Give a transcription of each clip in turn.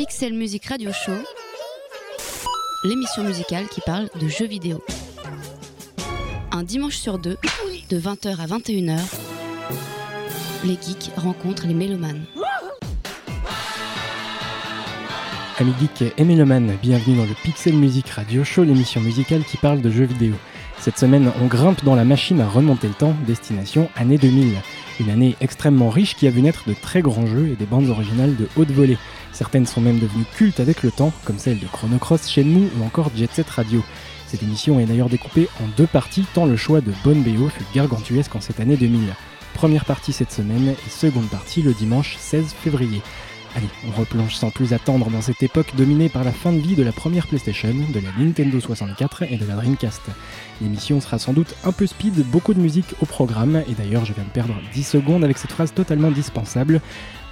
Pixel Music Radio Show, l'émission musicale qui parle de jeux vidéo. Un dimanche sur deux, de 20h à 21h, les geeks rencontrent les mélomanes. Amis geeks et mélomanes, bienvenue dans le Pixel Music Radio Show, l'émission musicale qui parle de jeux vidéo. Cette semaine, on grimpe dans la machine à remonter le temps, destination année 2000. Une année extrêmement riche qui a vu naître de très grands jeux et des bandes originales de haute volée. Certaines sont même devenues cultes avec le temps, comme celle de Chrono Cross, Shenmue ou encore Jet Set Radio. Cette émission est d'ailleurs découpée en deux parties, tant le choix de bonne BO fut gargantuesque en cette année 2000. Première partie cette semaine et seconde partie le dimanche 16 février. Allez, on replonge sans plus attendre dans cette époque dominée par la fin de vie de la première PlayStation, de la Nintendo 64 et de la Dreamcast. L'émission sera sans doute un peu speed, beaucoup de musique au programme, et d'ailleurs je viens de perdre 10 secondes avec cette phrase totalement dispensable.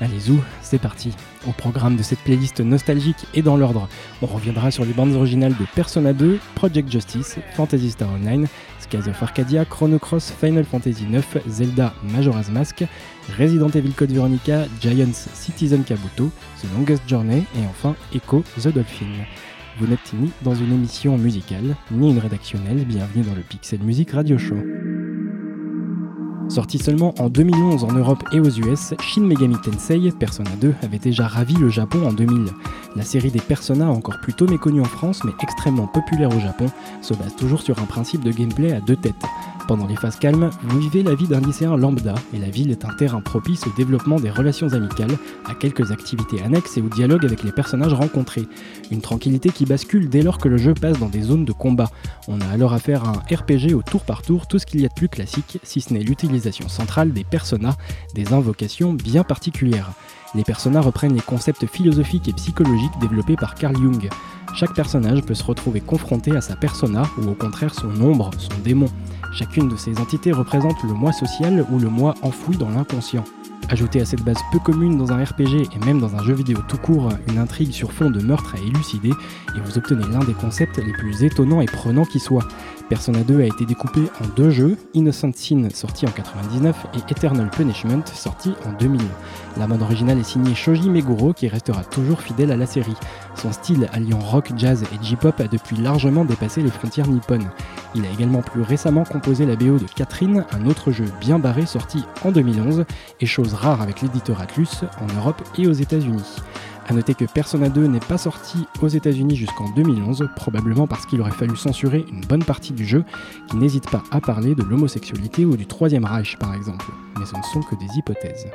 Allez zou, c'est parti. Au programme de cette playlist nostalgique et dans l'ordre, on reviendra sur les bandes originales de Persona 2, Project Justice, Fantasy Star Online, Skies of Arcadia, Chrono Cross, Final Fantasy 9, Zelda Majora's Mask, Resident Evil Code Veronica, Giants Citizen Kabuto, The Longest Journey et enfin Echo The Dolphin. Vous n'êtes ni dans une émission musicale, ni une rédactionnelle, bienvenue dans le Pixel Music Radio Show. Sorti seulement en 2011 en Europe et aux US, Shin Megami Tensei Persona 2 avait déjà ravi le Japon en 2000. La série des Persona, encore plus tôt méconnue en France mais extrêmement populaire au Japon, se base toujours sur un principe de gameplay à deux têtes. Pendant les phases calmes, vous vivez la vie d'un lycéen lambda et la ville est un terrain propice au développement des relations amicales, à quelques activités annexes et au dialogue avec les personnages rencontrés. Une tranquillité qui bascule dès lors que le jeu passe dans des zones de combat. On a alors affaire à un RPG au tour par tour, tout ce qu'il y a de plus classique, si ce n'est l'utilisation centrale des personas, des invocations bien particulières. Les personas reprennent les concepts philosophiques et psychologiques développés par Carl Jung. Chaque personnage peut se retrouver confronté à sa persona ou au contraire son ombre, son démon. Chacune de ces entités représente le moi social ou le moi enfoui dans l'inconscient. Ajoutez à cette base peu commune dans un RPG et même dans un jeu vidéo tout court une intrigue sur fond de meurtre à élucider et vous obtenez l'un des concepts les plus étonnants et prenants qui soit. Persona 2 a été découpé en deux jeux, Innocent Sin sorti en 99 et Eternal Punishment sorti en 2000. La mode originale est signée Shoji Meguro qui restera toujours fidèle à la série. Son style alliant rock, jazz et J-pop a depuis largement dépassé les frontières nippones. Il a également plus récemment composé la BO de Catherine, un autre jeu bien barré sorti en 2011 et chose rare avec l'éditeur Atlus en Europe et aux États-Unis. A noter que Persona 2 n'est pas sorti aux États-Unis jusqu'en 2011, probablement parce qu'il aurait fallu censurer une bonne partie du jeu, qui n'hésite pas à parler de l'homosexualité ou du Troisième Reich par exemple. Mais ce ne sont que des hypothèses.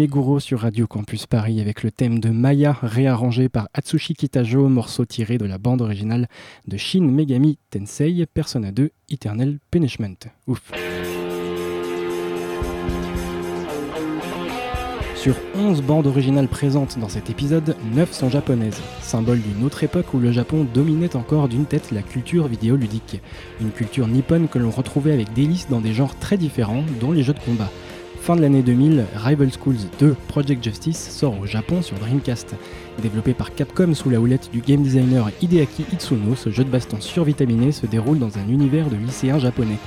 Meguro sur Radio Campus Paris avec le thème de Maya réarrangé par Atsushi Kitajo, morceau tiré de la bande originale de Shin Megami Tensei Persona 2 Eternal Punishment. Ouf. Sur 11 bandes originales présentes dans cet épisode, 9 sont japonaises, symbole d'une autre époque où le Japon dominait encore d'une tête la culture vidéoludique. Une culture nippone que l'on retrouvait avec délice dans des genres très différents, dont les jeux de combat. Fin de l'année 2000, Rival Schools 2 Project Justice sort au Japon sur Dreamcast. Développé par Capcom sous la houlette du game designer Hideaki Itsuno, ce jeu de baston survitaminé se déroule dans un univers de lycéens japonais.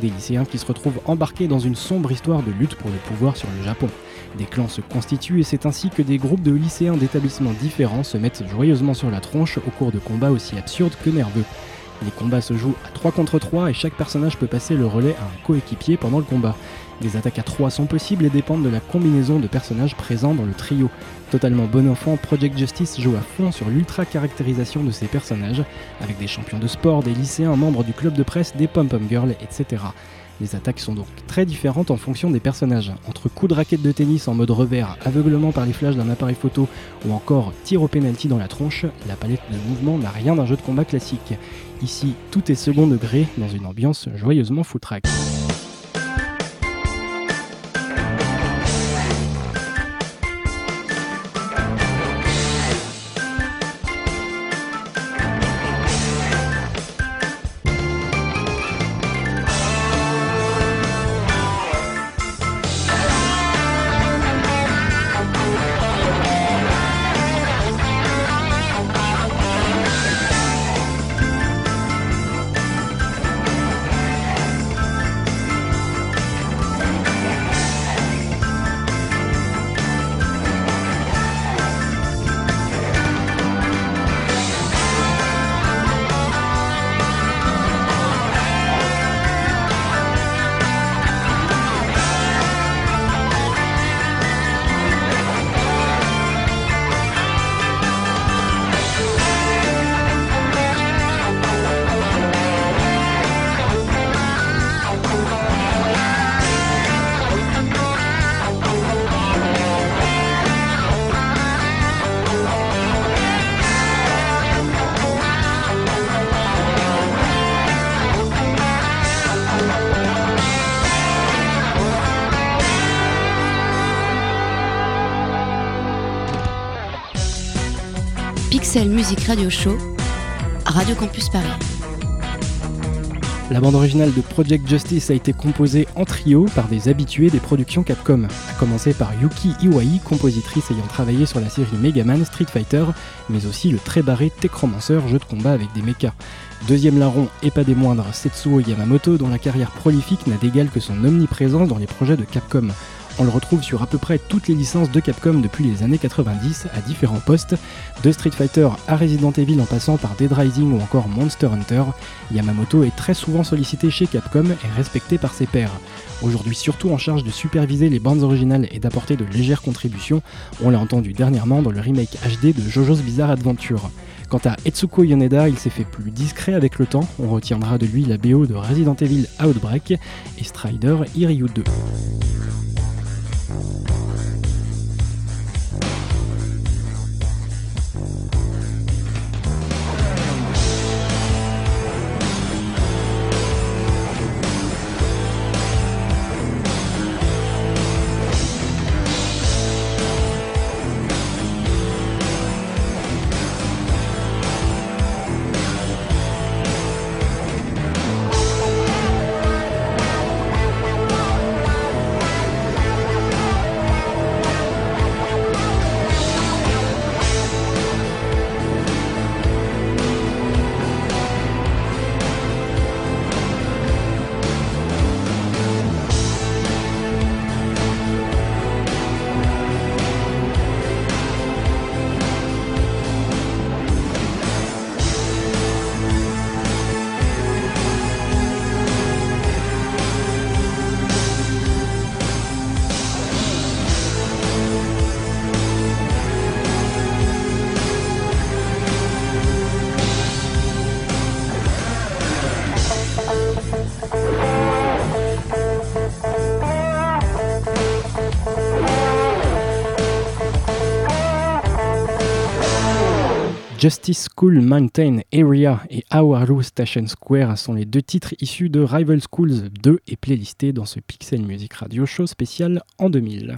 Des lycéens qui se retrouvent embarqués dans une sombre histoire de lutte pour le pouvoir sur le Japon. Des clans se constituent et c'est ainsi que des groupes de lycéens d'établissements différents se mettent joyeusement sur la tronche au cours de combats aussi absurdes que nerveux. Les combats se jouent à 3 contre 3 et chaque personnage peut passer le relais à un coéquipier pendant le combat. Les attaques à 3 sont possibles et dépendent de la combinaison de personnages présents dans le trio. Totalement bon enfant, Project Justice joue à fond sur l'ultra caractérisation de ses personnages, avec des champions de sport, des lycéens, membres du club de presse, des pom-pom girls, etc. Les attaques sont donc très différentes en fonction des personnages. Entre coups de raquette de tennis en mode revers, aveuglement par les flashs d'un appareil photo ou encore tir au penalty dans la tronche, la palette de mouvements n'a rien d'un jeu de combat classique. Ici, tout est second degré dans une ambiance joyeusement foutraque. Radio Show, Radio Campus Paris. La bande originale de Project Justice a été composée en trio par des habitués des productions Capcom, à commencer par Yuki Iwai, compositrice ayant travaillé sur la série Mega Man Street Fighter, mais aussi le très barré Techromancer, jeu de combat avec des mechas. Deuxième larron, et pas des moindres, Setsuo Yamamoto, dont la carrière prolifique n'a d'égal que son omniprésence dans les projets de Capcom. On le retrouve sur à peu près toutes les licences de Capcom depuis les années 90 à différents postes, de Street Fighter à Resident Evil en passant par Dead Rising ou encore Monster Hunter. Yamamoto est très souvent sollicité chez Capcom et respecté par ses pairs. Aujourd'hui surtout en charge de superviser les bandes originales et d'apporter de légères contributions, on l'a entendu dernièrement dans le remake HD de JoJo's Bizarre Adventure. Quant à Etsuko Yoneda, il s'est fait plus discret avec le temps, on retiendra de lui la BO de Resident Evil Outbreak et Strider Iryu 2. Justice School Mountain Area et Awaru Station Square sont les deux titres issus de Rival Schools 2 et playlistés dans ce Pixel Music Radio Show spécial en 2000.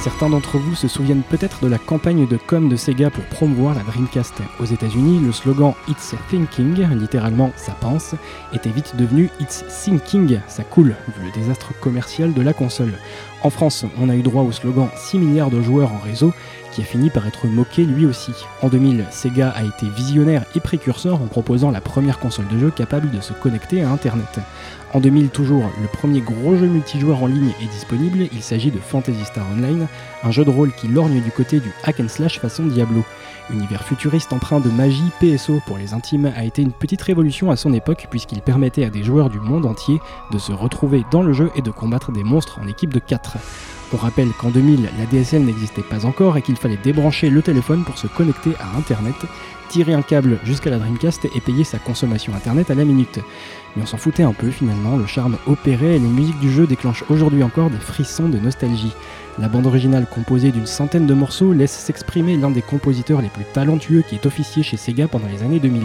Certains d'entre vous se souviennent peut-être de la campagne de com de Sega pour promouvoir la Dreamcast. Aux États-Unis, le slogan It's Thinking, littéralement ça pense, était vite devenu It's Thinking, ça coule, vu le désastre commercial de la console. En France, on a eu droit au slogan 6 milliards de joueurs en réseau, qui a fini par être moqué lui aussi. En 2000, Sega a été visionnaire et précurseur en proposant la première console de jeu capable de se connecter à Internet. En 2000 toujours, le premier gros jeu multijoueur en ligne est disponible, il s'agit de Fantasy Star Online, un jeu de rôle qui lorgne du côté du hack and slash façon Diablo. Univers futuriste empreint de magie, PSO pour les intimes a été une petite révolution à son époque puisqu'il permettait à des joueurs du monde entier de se retrouver dans le jeu et de combattre des monstres en équipe de 4. On rappelle qu'en 2000, la DSL n'existait pas encore et qu'il fallait débrancher le téléphone pour se connecter à Internet, tirer un câble jusqu'à la Dreamcast et payer sa consommation Internet à la minute. Mais on s'en foutait un peu finalement, le charme opéré et les musiques du jeu déclenchent aujourd'hui encore des frissons de nostalgie. La bande originale composée d'une centaine de morceaux laisse s'exprimer l'un des compositeurs les plus talentueux qui est officier chez Sega pendant les années 2000.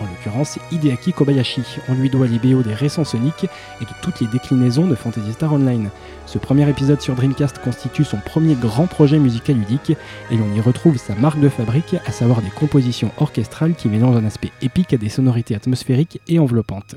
En l'occurrence, Hideaki Kobayashi. On lui doit les des récents Sonic et de toutes les déclinaisons de Fantasy Star Online. Ce premier épisode sur Dreamcast constitue son premier grand projet musical ludique et l'on y retrouve sa marque de fabrique, à savoir des compositions orchestrales qui mélangent un aspect épique à des sonorités atmosphériques et enveloppantes.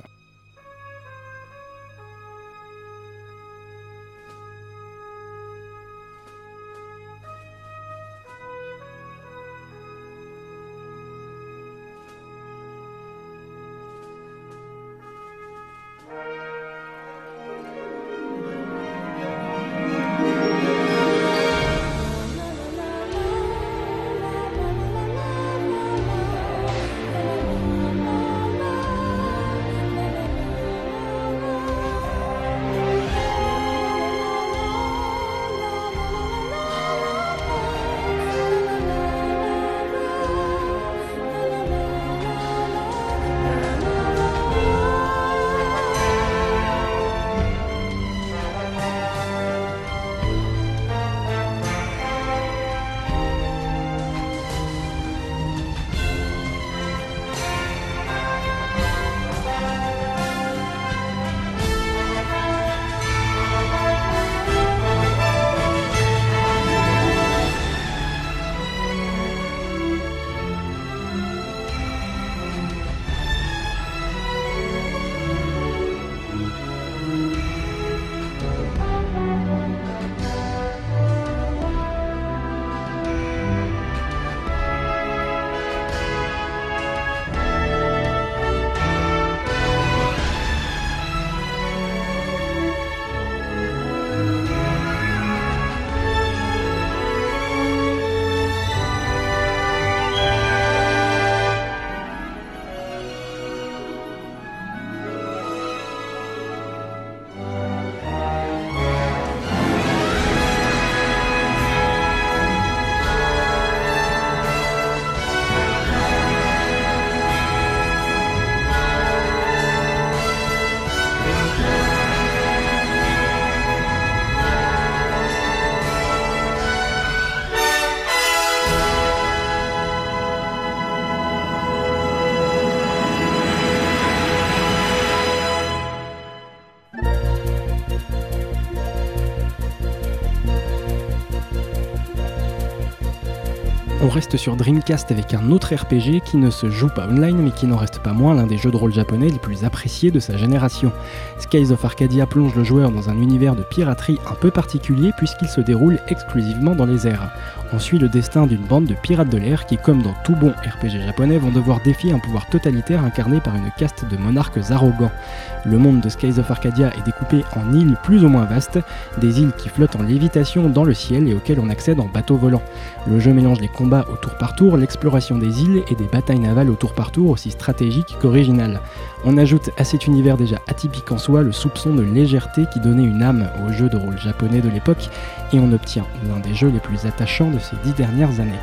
Reste sur Dreamcast avec un autre RPG qui ne se joue pas online mais qui n'en reste pas moins l'un des jeux de rôle japonais les plus appréciés de sa génération. Skies of Arcadia plonge le joueur dans un univers de piraterie un peu particulier puisqu'il se déroule exclusivement dans les airs. On suit le destin d'une bande de pirates de l'air qui, comme dans tout bon RPG japonais, vont devoir défier un pouvoir totalitaire incarné par une caste de monarques arrogants. Le monde de Skies of Arcadia est découpé en îles plus ou moins vastes, des îles qui flottent en lévitation dans le ciel et auxquelles on accède en bateau volant. Le jeu mélange les combats au tour par tour, l'exploration des îles et des batailles navales au tour par tour aussi stratégiques qu'originales. On ajoute à cet univers déjà atypique en soi le soupçon de légèreté qui donnait une âme au jeu de rôle japonais de l'époque et on obtient l'un des jeux les plus attachants de ces dix dernières années.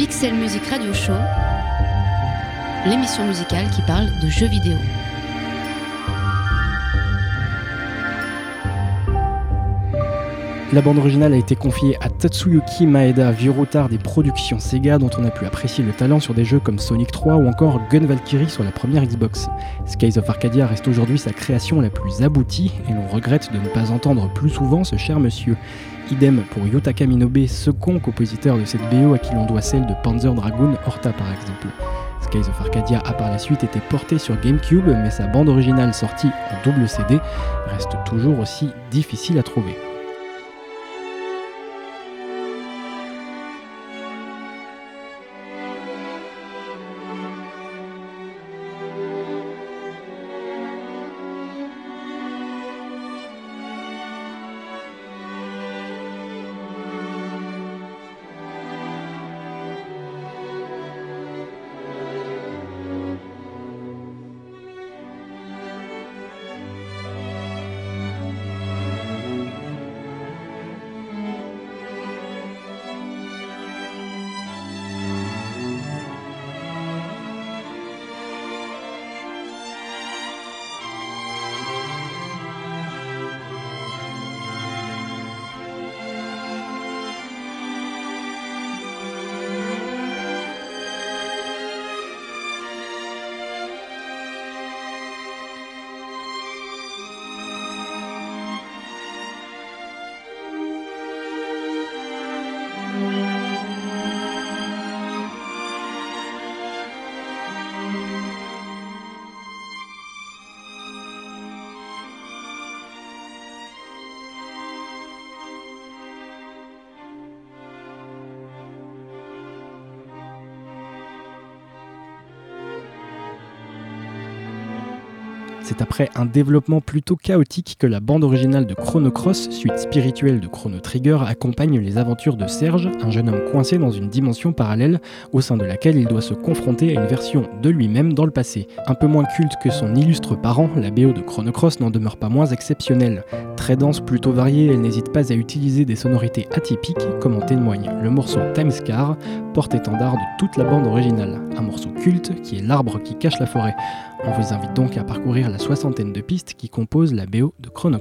Pixel Music Radio Show, l'émission musicale qui parle de jeux vidéo. La bande originale a été confiée à Tatsuyuki Maeda, vieux routard des productions Sega dont on a pu apprécier le talent sur des jeux comme Sonic 3 ou encore Gun Valkyrie sur la première Xbox. Skies of Arcadia reste aujourd'hui sa création la plus aboutie et l'on regrette de ne pas entendre plus souvent ce cher monsieur. Idem pour Yotaka Minobe, second compositeur de cette BO à qui l'on doit celle de Panzer Dragoon Horta par exemple. Skies of Arcadia a par la suite été porté sur GameCube, mais sa bande originale sortie en double CD reste toujours aussi difficile à trouver. C'est après un développement plutôt chaotique que la bande originale de Chrono Cross, suite spirituelle de Chrono Trigger, accompagne les aventures de Serge, un jeune homme coincé dans une dimension parallèle au sein de laquelle il doit se confronter à une version de lui-même dans le passé. Un peu moins culte que son illustre parent, la BO de Chrono Cross n'en demeure pas moins exceptionnelle. Très dense, plutôt variée, elle n'hésite pas à utiliser des sonorités atypiques, comme en témoigne le morceau Timescar, porte-étendard de toute la bande originale. Un morceau culte qui est l'arbre qui cache la forêt. On vous invite donc à parcourir la soixantaine de pistes qui composent la BO de Chrono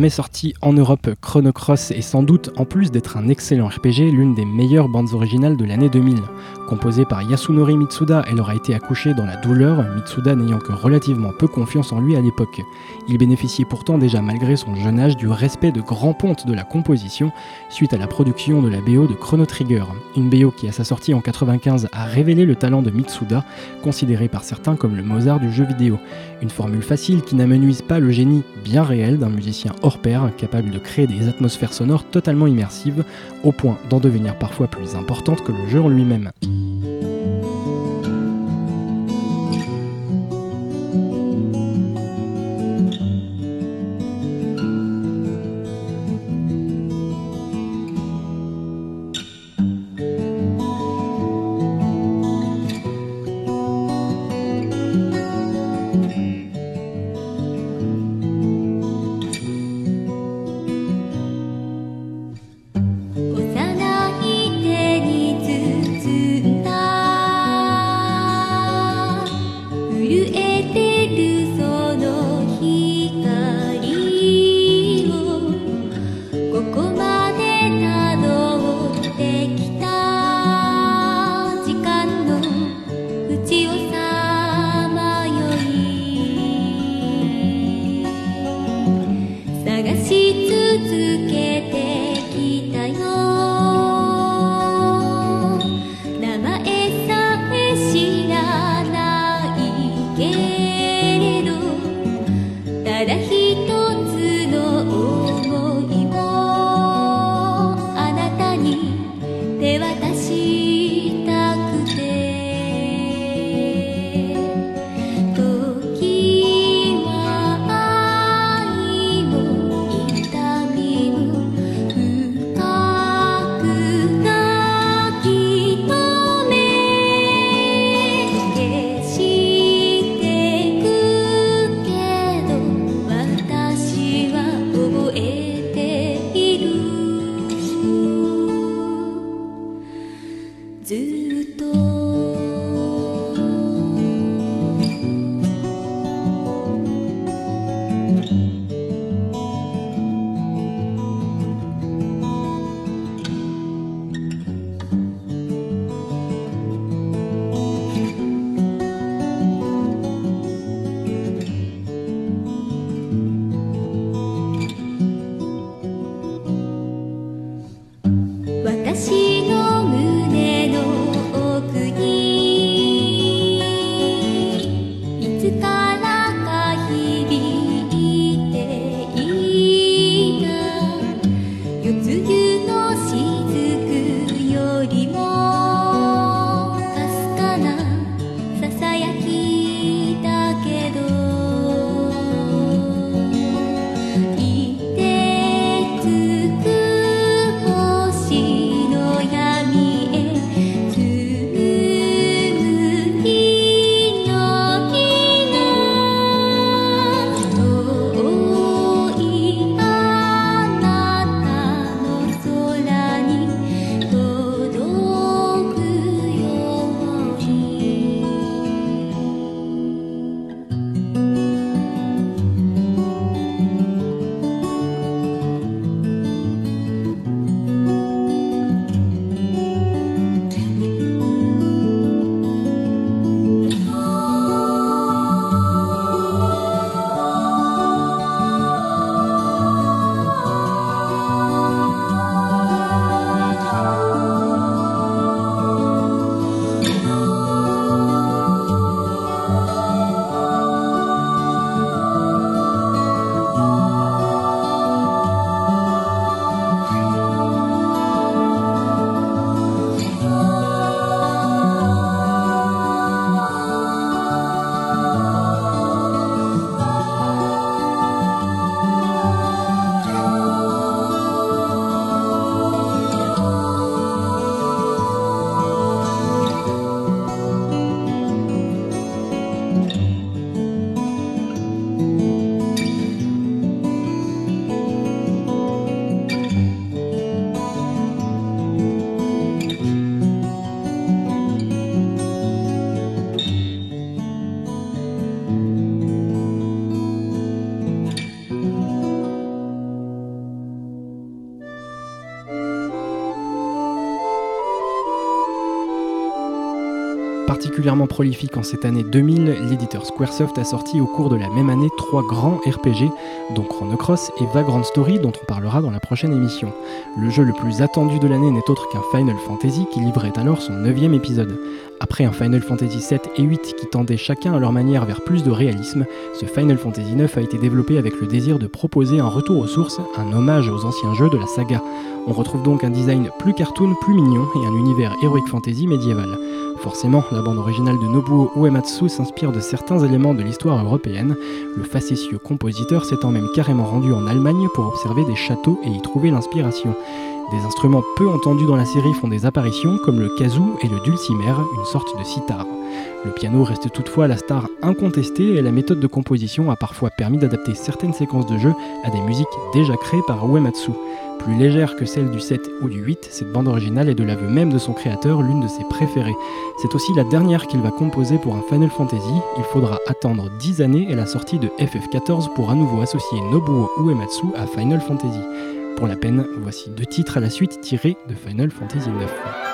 Jamais sorti en Europe, Chrono Cross est sans doute, en plus d'être un excellent RPG, l'une des meilleures bandes originales de l'année 2000. Composée par Yasunori Mitsuda, elle aura été accouchée dans la douleur, Mitsuda n'ayant que relativement peu confiance en lui à l'époque. Il bénéficiait pourtant déjà malgré son jeune âge du respect de grands pontes de la composition suite à la production de la BO de Chrono Trigger. Une BO qui à sa sortie en 95 a révélé le talent de Mitsuda, considéré par certains comme le Mozart du jeu vidéo. Une formule facile qui n'amenuise pas le génie bien réel d'un musicien capable de créer des atmosphères sonores totalement immersives, au point d'en devenir parfois plus importante que le jeu en lui-même. Prolifique en cette année 2000, l'éditeur Squaresoft a sorti au cours de la même année trois grands RPG, dont Chrono Cross et Vagrant Story, dont on parlera dans la prochaine émission. Le jeu le plus attendu de l'année n'est autre qu'un Final Fantasy qui livrait alors son neuvième épisode. Après un Final Fantasy 7 et 8 qui tendaient chacun à leur manière vers plus de réalisme, ce Final Fantasy 9 a été développé avec le désir de proposer un retour aux sources, un hommage aux anciens jeux de la saga. On retrouve donc un design plus cartoon, plus mignon et un univers heroic fantasy médiéval. Forcément, la bande originale de Nobuo Uematsu s'inspire de certains éléments de l'histoire européenne, le facétieux compositeur s'étant même carrément rendu en Allemagne pour observer des châteaux et y trouver l'inspiration. Des instruments peu entendus dans la série font des apparitions, comme le kazoo et le dulcimer, une sorte de sitar. Le piano reste toutefois la star incontestée et la méthode de composition a parfois permis d'adapter certaines séquences de jeu à des musiques déjà créées par Uematsu. Plus légère que celle du 7 ou du 8, cette bande originale est de l'aveu même de son créateur l'une de ses préférées. C'est aussi la dernière qu'il va composer pour un Final Fantasy. Il faudra attendre 10 années et la sortie de FF14 pour à nouveau associer Nobuo Uematsu à Final Fantasy. Pour la peine, voici deux titres à la suite tirés de Final Fantasy IX.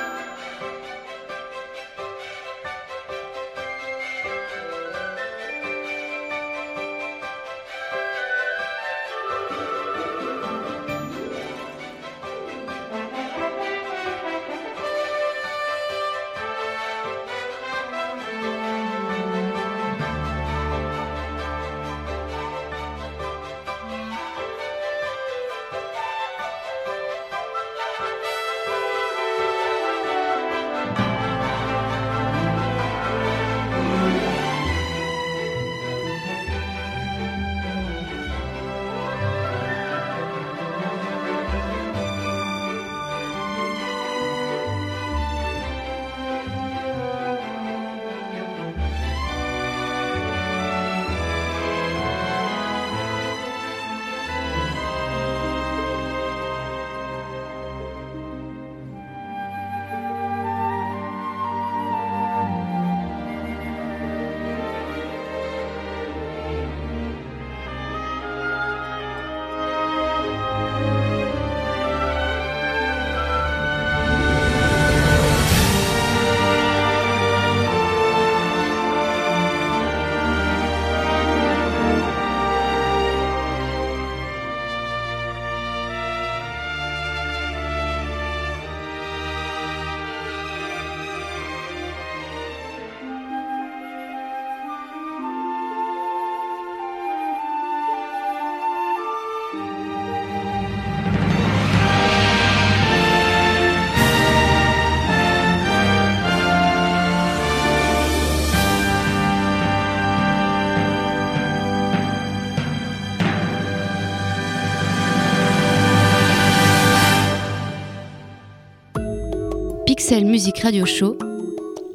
Pixel Musique Radio Show,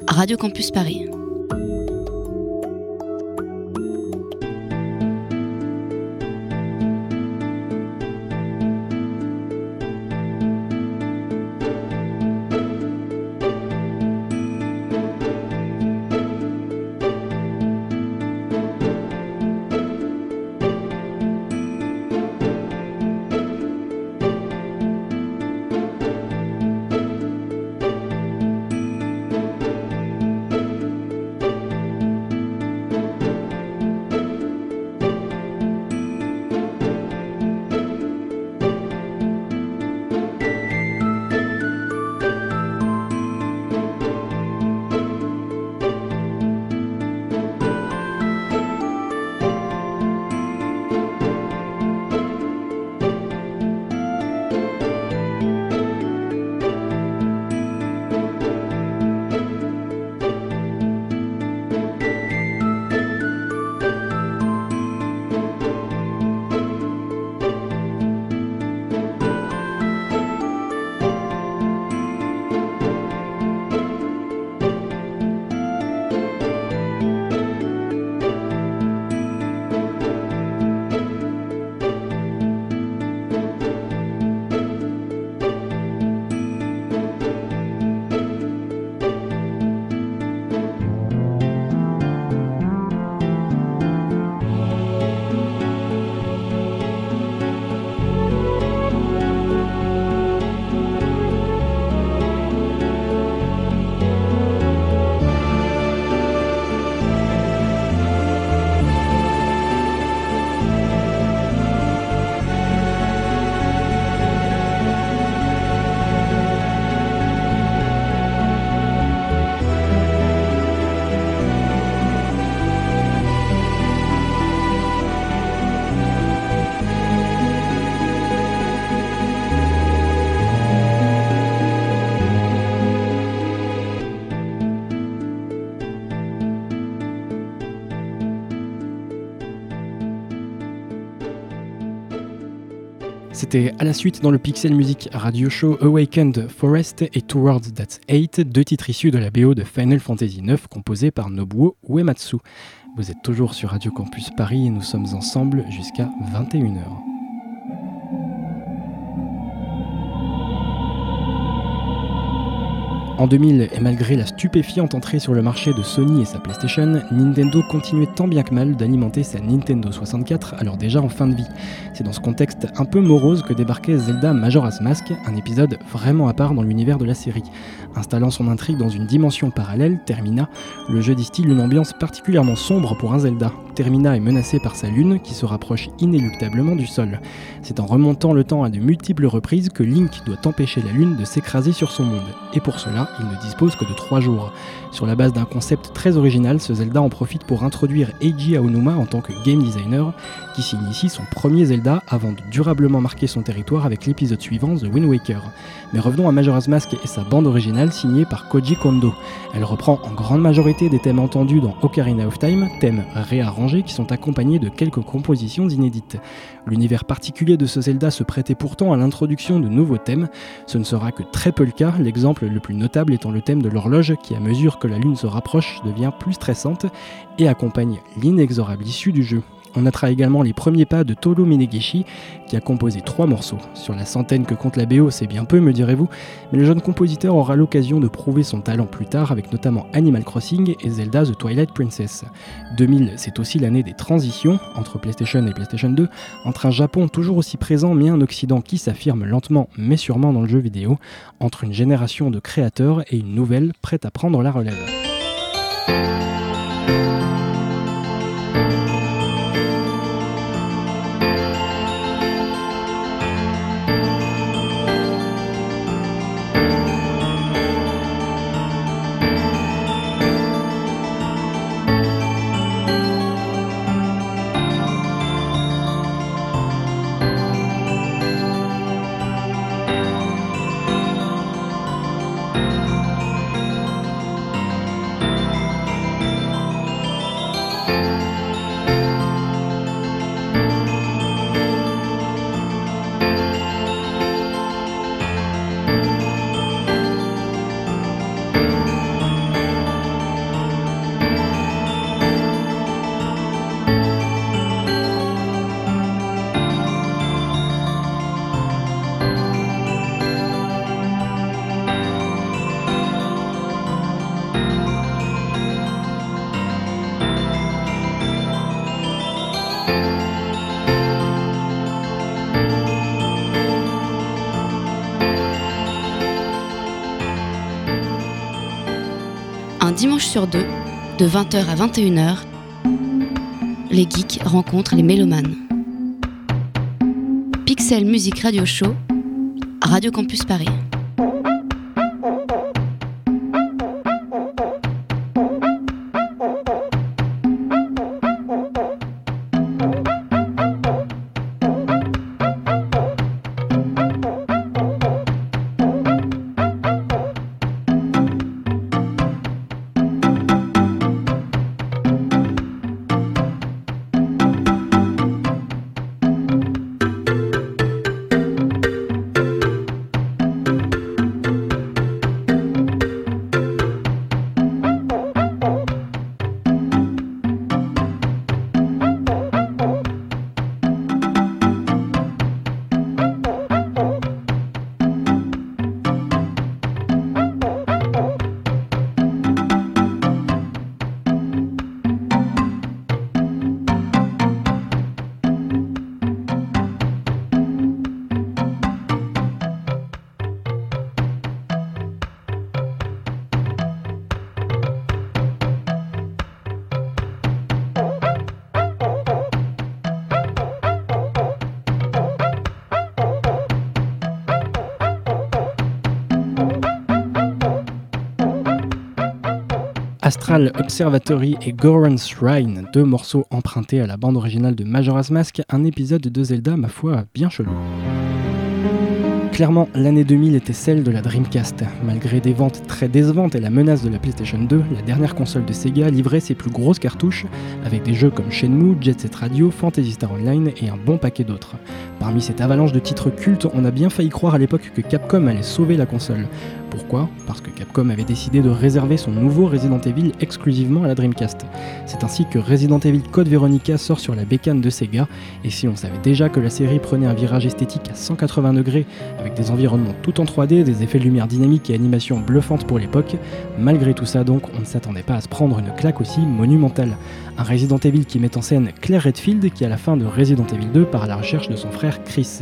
Radio Campus Paris. C'était à la suite dans le Pixel Music Radio Show Awakened Forest et Towards That's 8, deux titres issus de la BO de Final Fantasy IX composés par Nobuo Uematsu. Vous êtes toujours sur Radio Campus Paris et nous sommes ensemble jusqu'à 21h. En 2000, et malgré la stupéfiante entrée sur le marché de Sony et sa PlayStation, Nintendo continuait tant bien que mal d'alimenter sa Nintendo 64, alors déjà en fin de vie. C'est dans ce contexte un peu morose que débarquait Zelda Majora's Mask, un épisode vraiment à part dans l'univers de la série. Installant son intrigue dans une dimension parallèle, Termina, le jeu distille une ambiance particulièrement sombre pour un Zelda. Termina est menacé par sa lune qui se rapproche inéluctablement du sol. C'est en remontant le temps à de multiples reprises que Link doit empêcher la lune de s'écraser sur son monde. Et pour cela, il ne dispose que de 3 jours. Sur la base d'un concept très original, ce Zelda en profite pour introduire Eiji Aonuma en tant que game designer, qui signe ici son premier Zelda avant de durablement marquer son territoire avec l'épisode suivant, The Wind Waker. Mais revenons à Majora's Mask et sa bande originale signée par Koji Kondo. Elle reprend en grande majorité des thèmes entendus dans Ocarina of Time, thèmes réarrangés qui sont accompagnés de quelques compositions inédites. L'univers particulier de ce Zelda se prêtait pourtant à l'introduction de nouveaux thèmes. Ce ne sera que très peu le cas, l'exemple le plus notable étant le thème de l'horloge qui, à mesure que la lune se rapproche, devient plus stressante et accompagne l'inexorable issue du jeu. On notera également les premiers pas de Tolo Minegishi, qui a composé trois morceaux. Sur la centaine que compte la BO, c'est bien peu, me direz-vous, mais le jeune compositeur aura l'occasion de prouver son talent plus tard avec notamment Animal Crossing et Zelda The Twilight Princess. 2000, c'est aussi l'année des transitions entre PlayStation et PlayStation 2, entre un Japon toujours aussi présent mais un Occident qui s'affirme lentement mais sûrement dans le jeu vidéo, entre une génération de créateurs et une nouvelle prête à prendre la relève. Dimanche sur deux, de 20h à 21h, les geeks rencontrent les mélomanes. Pixel Music Radio Show, Radio Campus Paris. Observatory et Goron's Shrine, deux morceaux empruntés à la bande originale de Majora's Mask, un épisode de Zelda, ma foi, bien chelou. Clairement, l'année 2000 était celle de la Dreamcast. Malgré des ventes très décevantes et la menace de la PlayStation 2, la dernière console de Sega livrait ses plus grosses cartouches avec des jeux comme Shenmue, Jet Set Radio, Fantasy Star Online et un bon paquet d'autres. Parmi cette avalanche de titres cultes, on a bien failli croire à l'époque que Capcom allait sauver la console. Pourquoi Parce que Capcom avait décidé de réserver son nouveau Resident Evil exclusivement à la Dreamcast. C'est ainsi que Resident Evil Code Veronica sort sur la bécane de Sega, et si on savait déjà que la série prenait un virage esthétique à 180 degrés, avec des environnements tout en 3D, des effets de lumière dynamiques et animations bluffantes pour l'époque, malgré tout ça donc, on ne s'attendait pas à se prendre une claque aussi monumentale. Un Resident Evil qui met en scène Claire Redfield qui à la fin de Resident Evil 2 part à la recherche de son frère Chris.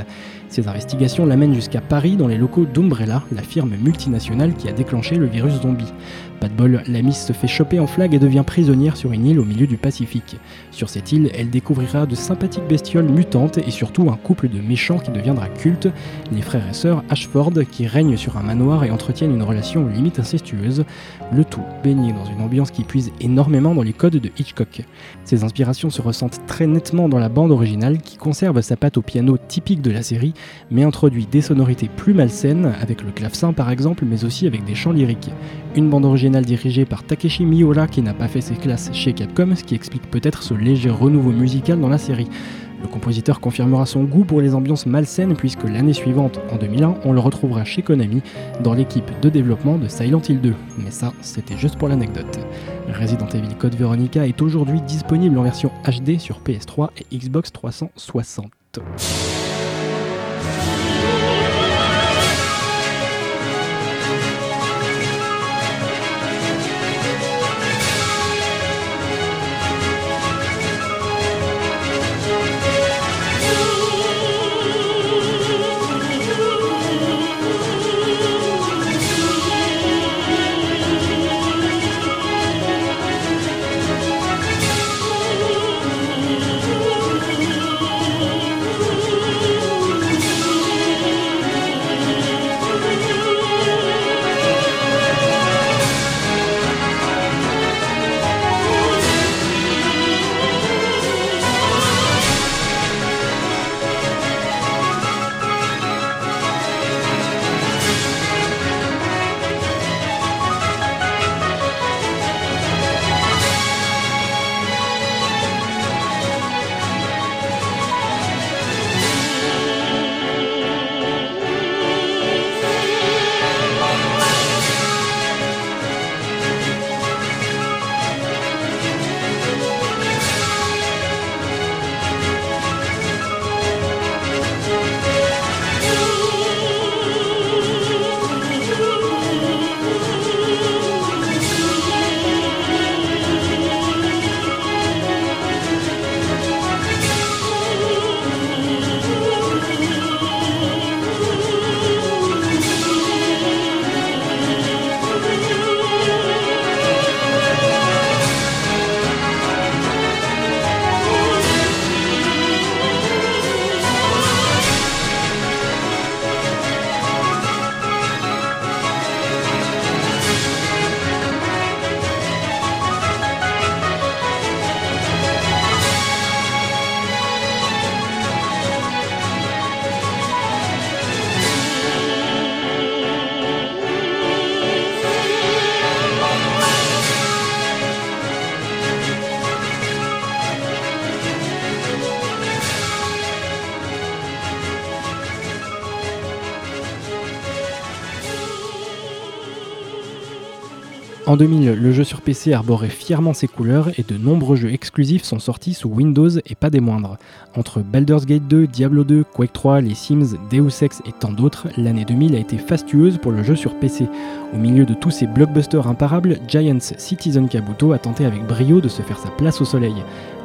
Ces investigations l'amènent jusqu'à Paris dans les locaux d'Umbrella, la firme multinationale qui a déclenché le virus zombie. Pas de bol, la Miss se fait choper en flag et devient prisonnière sur une île au milieu du Pacifique. Sur cette île, elle découvrira de sympathiques bestioles mutantes et surtout un couple de méchants qui deviendra culte, les frères et sœurs Ashford qui règnent sur un manoir et entretiennent une relation limite incestueuse, le tout baigné dans une ambiance qui puise énormément dans les codes de Hitchcock. Ces inspirations se ressentent très nettement dans la bande originale qui conserve sa patte au piano typique de la série, mais introduit des sonorités plus malsaines, avec le clavecin par exemple, mais aussi avec des chants lyriques. Dirigé par Takeshi Miura qui n'a pas fait ses classes chez Capcom, ce qui explique peut-être ce léger renouveau musical dans la série. Le compositeur confirmera son goût pour les ambiances malsaines puisque l'année suivante, en 2001, on le retrouvera chez Konami dans l'équipe de développement de Silent Hill 2. Mais ça, c'était juste pour l'anecdote. Resident Evil Code Veronica est aujourd'hui disponible en version HD sur PS3 et Xbox 360. En 2000, le jeu sur PC arborait fièrement ses couleurs et de nombreux jeux exclusifs sont sortis sous Windows et pas des moindres. Entre Baldur's Gate 2, Diablo 2, Quake 3, les Sims, Deus Ex et tant d'autres, l'année 2000 a été fastueuse pour le jeu sur PC. Au milieu de tous ces blockbusters imparables, Giants Citizen Kabuto a tenté avec brio de se faire sa place au soleil.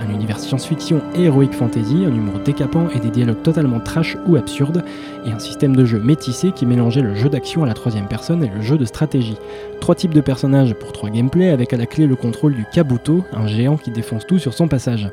Un univers science-fiction et heroic fantasy, un humour décapant et des dialogues totalement trash ou absurdes, et un système de jeu métissé qui mélangeait le jeu d'action à la troisième personne et le jeu de stratégie. Trois types de personnages pour trois gameplays avec à la clé le contrôle du Kabuto, un géant qui défonce tout sur son passage.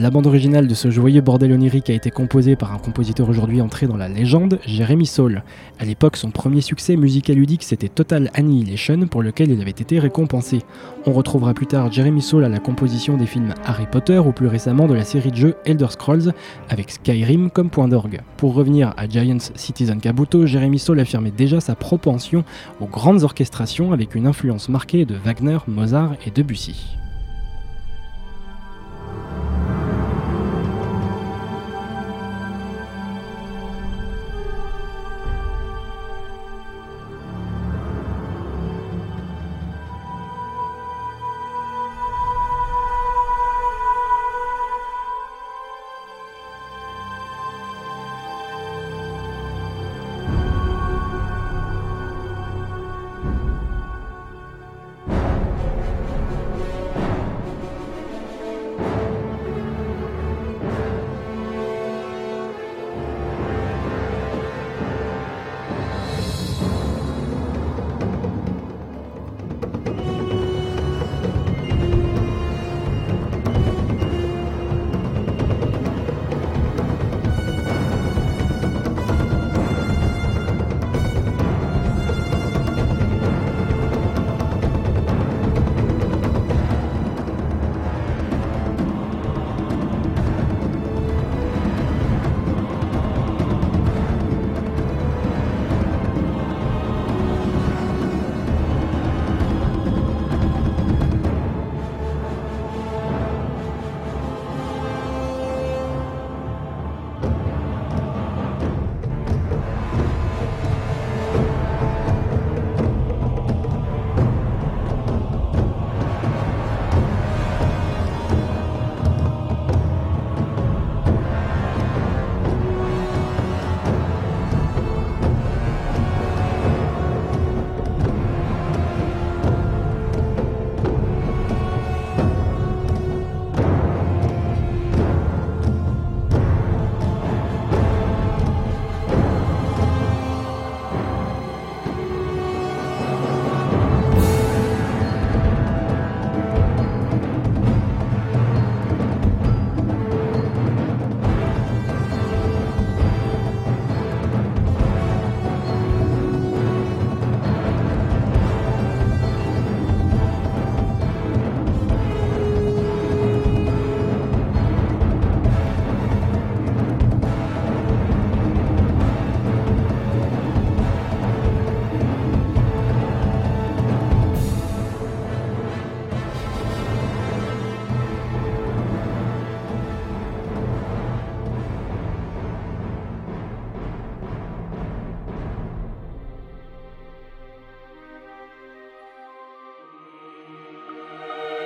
La bande originale de ce joyeux bordel onirique a été composée par un compositeur aujourd'hui entré dans la légende, Jeremy Saul. À l'époque, son premier succès musical ludique c'était Total Annihilation pour lequel il avait été récompensé. On retrouvera plus tard Jeremy Saul à la composition des films Harry Potter ou plus récemment de la série de jeux Elder Scrolls avec Skyrim comme point d'orgue. Pour revenir à Giants Citizen Kabuto, Jeremy Saul affirmait déjà sa propension aux grandes orchestrations avec une influence marquée de Wagner, Mozart et Debussy.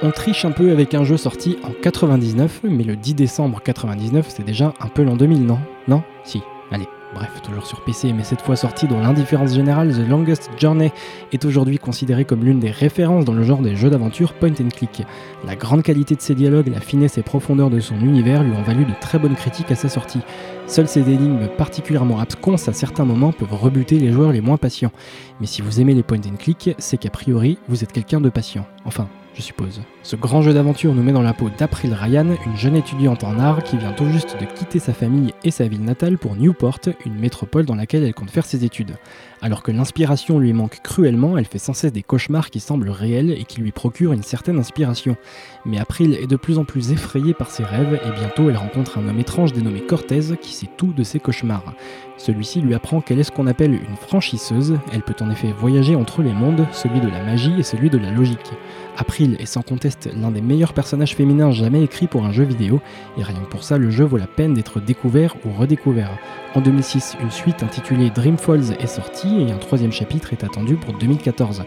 On triche un peu avec un jeu sorti en 99, mais le 10 décembre 99, c'est déjà un peu l'an 2000, non? Non? Si, allez. Bref, toujours sur PC, mais cette fois sorti dans l'indifférence générale, The Longest Journey est aujourd'hui considéré comme l'une des références dans le genre des jeux d'aventure point and click. La grande qualité de ses dialogues, la finesse et profondeur de son univers lui ont valu de très bonnes critiques à sa sortie. Seules ces énigmes particulièrement absconses à certains moments peuvent rebuter les joueurs les moins patients. Mais si vous aimez les point and click, c'est qu'a priori, vous êtes quelqu'un de patient. Enfin, je suppose. Ce grand jeu d'aventure nous met dans la peau d'April Ryan, une jeune étudiante en art qui vient tout juste de quitter sa famille et sa ville natale pour Newport, une métropole dans laquelle elle compte faire ses études. Alors que l'inspiration lui manque cruellement, elle fait sans cesse des cauchemars qui semblent réels et qui lui procurent une certaine inspiration. Mais April est de plus en plus effrayée par ses rêves et bientôt elle rencontre un homme étrange dénommé Cortez qui sait tout de ses cauchemars. Celui-ci lui apprend qu'elle est ce qu'on appelle une franchisseuse, elle peut en effet voyager entre les mondes, celui de la magie et celui de la logique. April est sans conteste l'un des meilleurs personnages féminins jamais écrits pour un jeu vidéo, et rien que pour ça le jeu vaut la peine d'être découvert ou redécouvert. En 2006, une suite intitulée Dream Falls est sortie et un troisième chapitre est attendu pour 2014.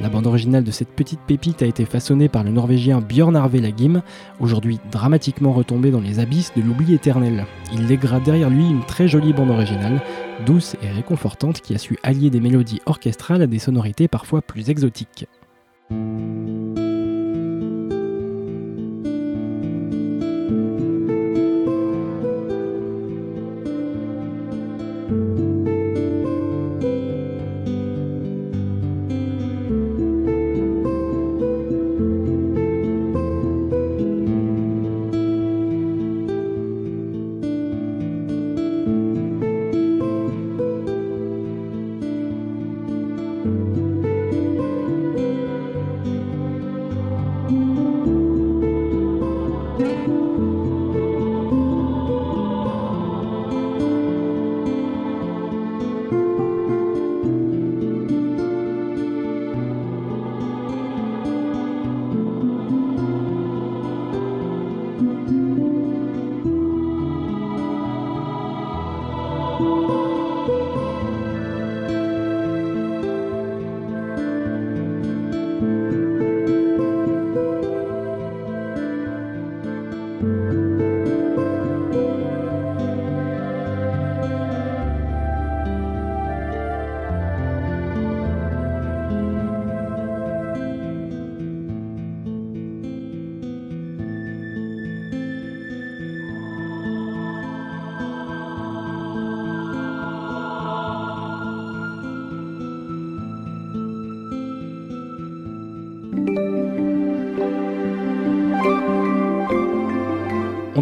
La bande originale de cette petite pépite a été façonnée par le norvégien Björn Arve Lagim, aujourd'hui dramatiquement retombé dans les abysses de l'oubli éternel. Il lèguera derrière lui une très jolie bande originale, douce et réconfortante qui a su allier des mélodies orchestrales à des sonorités parfois plus exotiques.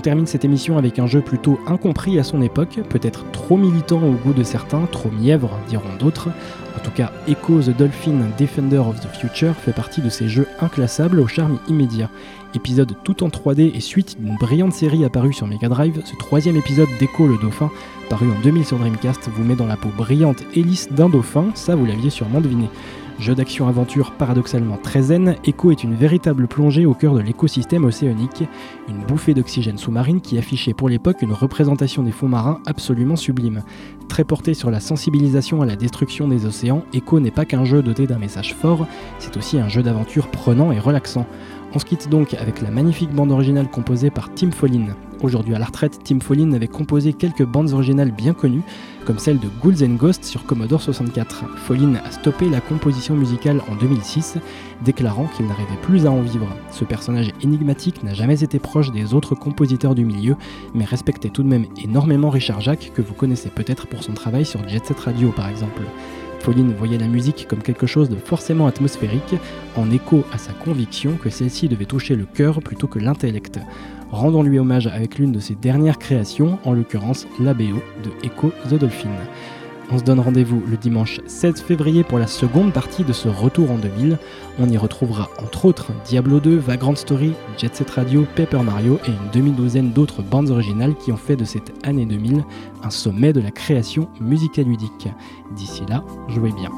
Termine cette émission avec un jeu plutôt incompris à son époque, peut-être trop militant au goût de certains, trop mièvre diront d'autres. En tout cas, Echo the Dolphin Defender of the Future fait partie de ces jeux inclassables au charme immédiat. Épisode tout en 3D et suite d'une brillante série apparue sur Mega Drive, ce troisième épisode d'Echo le Dauphin, paru en 2000 sur Dreamcast, vous met dans la peau brillante et lisse d'un dauphin, ça vous l'aviez sûrement deviné. Jeu d'action-aventure paradoxalement très zen, Echo est une véritable plongée au cœur de l'écosystème océanique, une bouffée d'oxygène sous-marine qui affichait pour l'époque une représentation des fonds marins absolument sublime. Très porté sur la sensibilisation à la destruction des océans, Echo n'est pas qu'un jeu doté d'un message fort, c'est aussi un jeu d'aventure prenant et relaxant. On se quitte donc avec la magnifique bande originale composée par Tim Follin. Aujourd'hui à la retraite, Tim Follin avait composé quelques bandes originales bien connues, comme celle de Ghouls and sur Commodore 64. Follin a stoppé la composition musicale en 2006, déclarant qu'il n'arrivait plus à en vivre. Ce personnage énigmatique n'a jamais été proche des autres compositeurs du milieu, mais respectait tout de même énormément Richard Jacques, que vous connaissez peut-être pour son travail sur Jet Set Radio par exemple. Follin voyait la musique comme quelque chose de forcément atmosphérique, en écho à sa conviction que celle-ci devait toucher le cœur plutôt que l'intellect. Rendons-lui hommage avec l'une de ses dernières créations, en l'occurrence la BO de Echo the Dolphin. On se donne rendez-vous le dimanche 16 février pour la seconde partie de ce retour en 2000. On y retrouvera entre autres Diablo 2, Vagrant Story, Jet Set Radio, Paper Mario et une demi-douzaine d'autres bandes originales qui ont fait de cette année 2000 un sommet de la création musicaludique. D'ici là, jouez bien.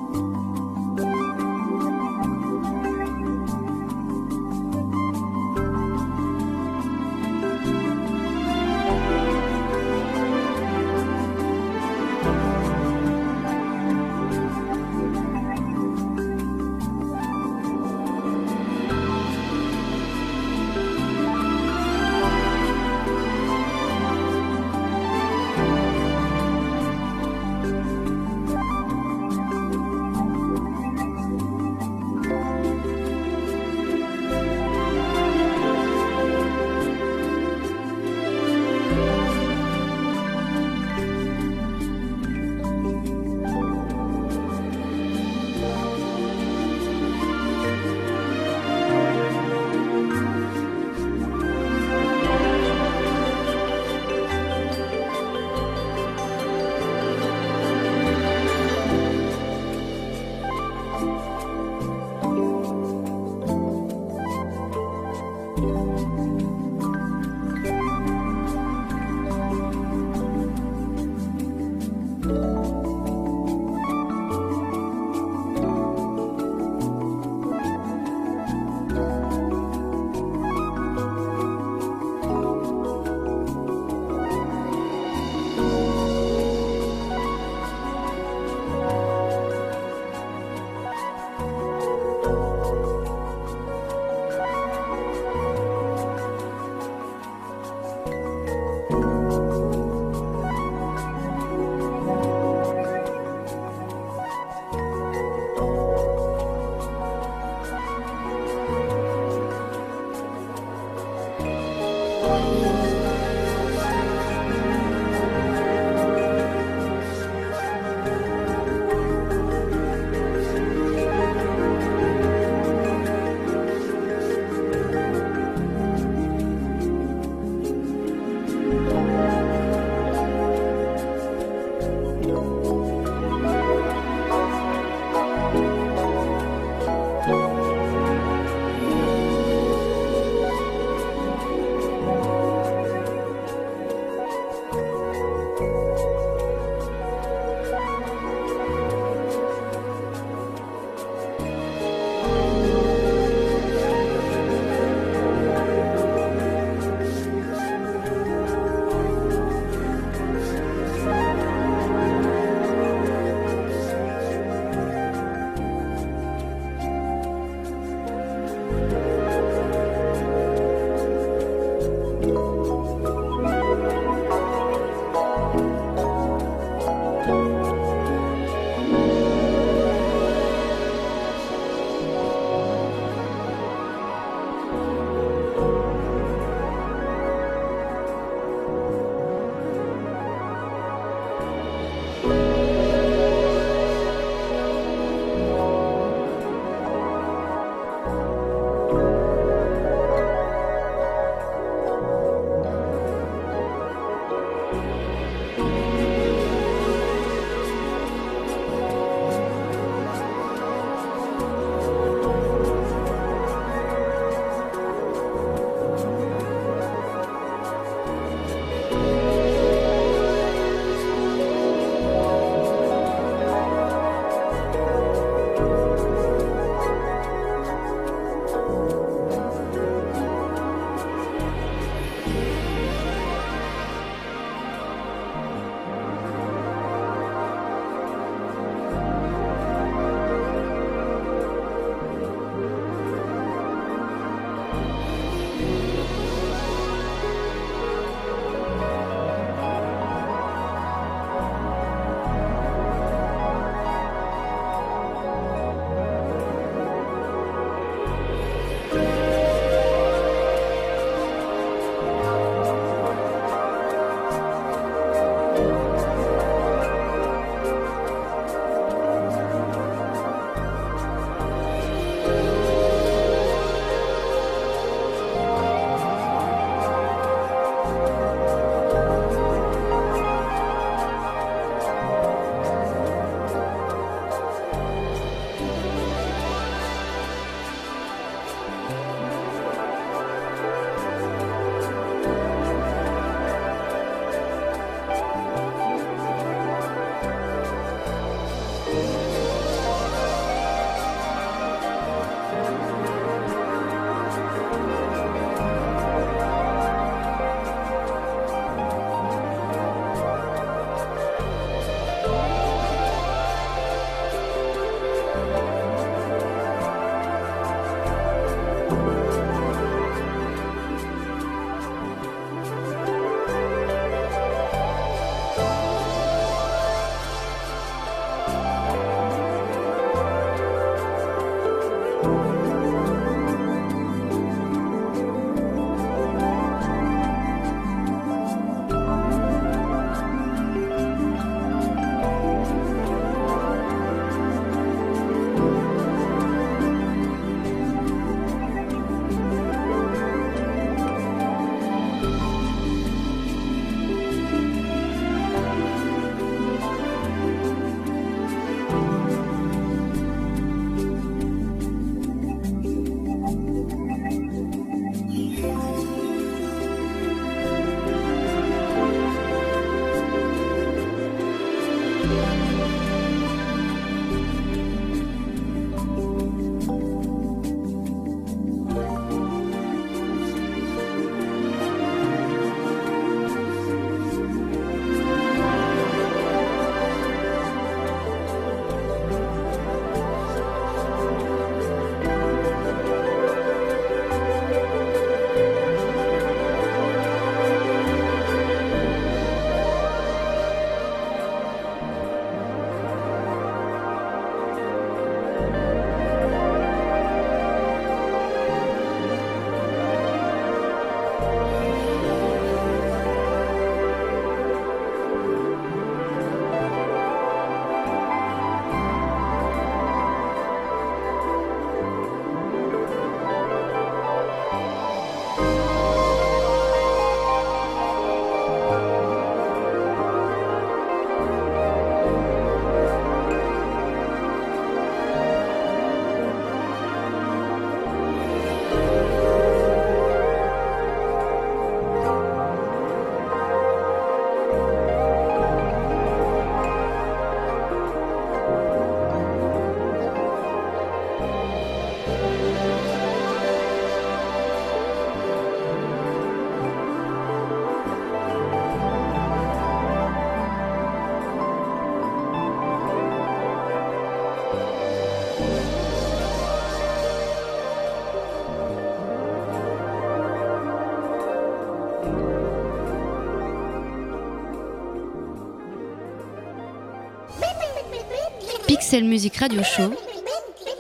Pixel Music Radio Show,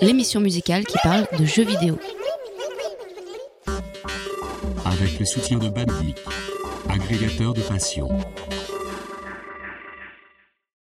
l'émission musicale qui parle de jeux vidéo. Avec le soutien de Bandic, agrégateur de passion.